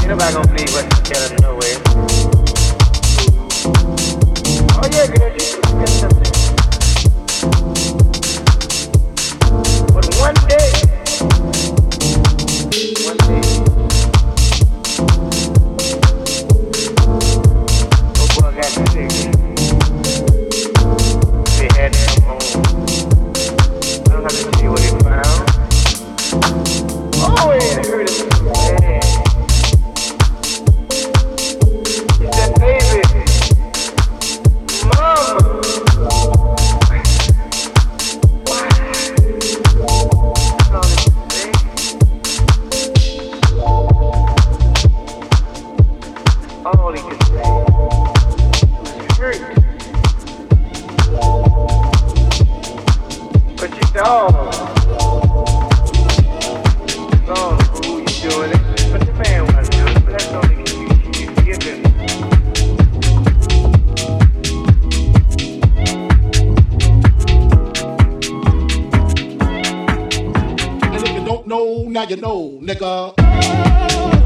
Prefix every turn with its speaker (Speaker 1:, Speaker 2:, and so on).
Speaker 1: You know I gonna leave West Carolina. Oh yeah, girl, you get something.
Speaker 2: You know, nigga.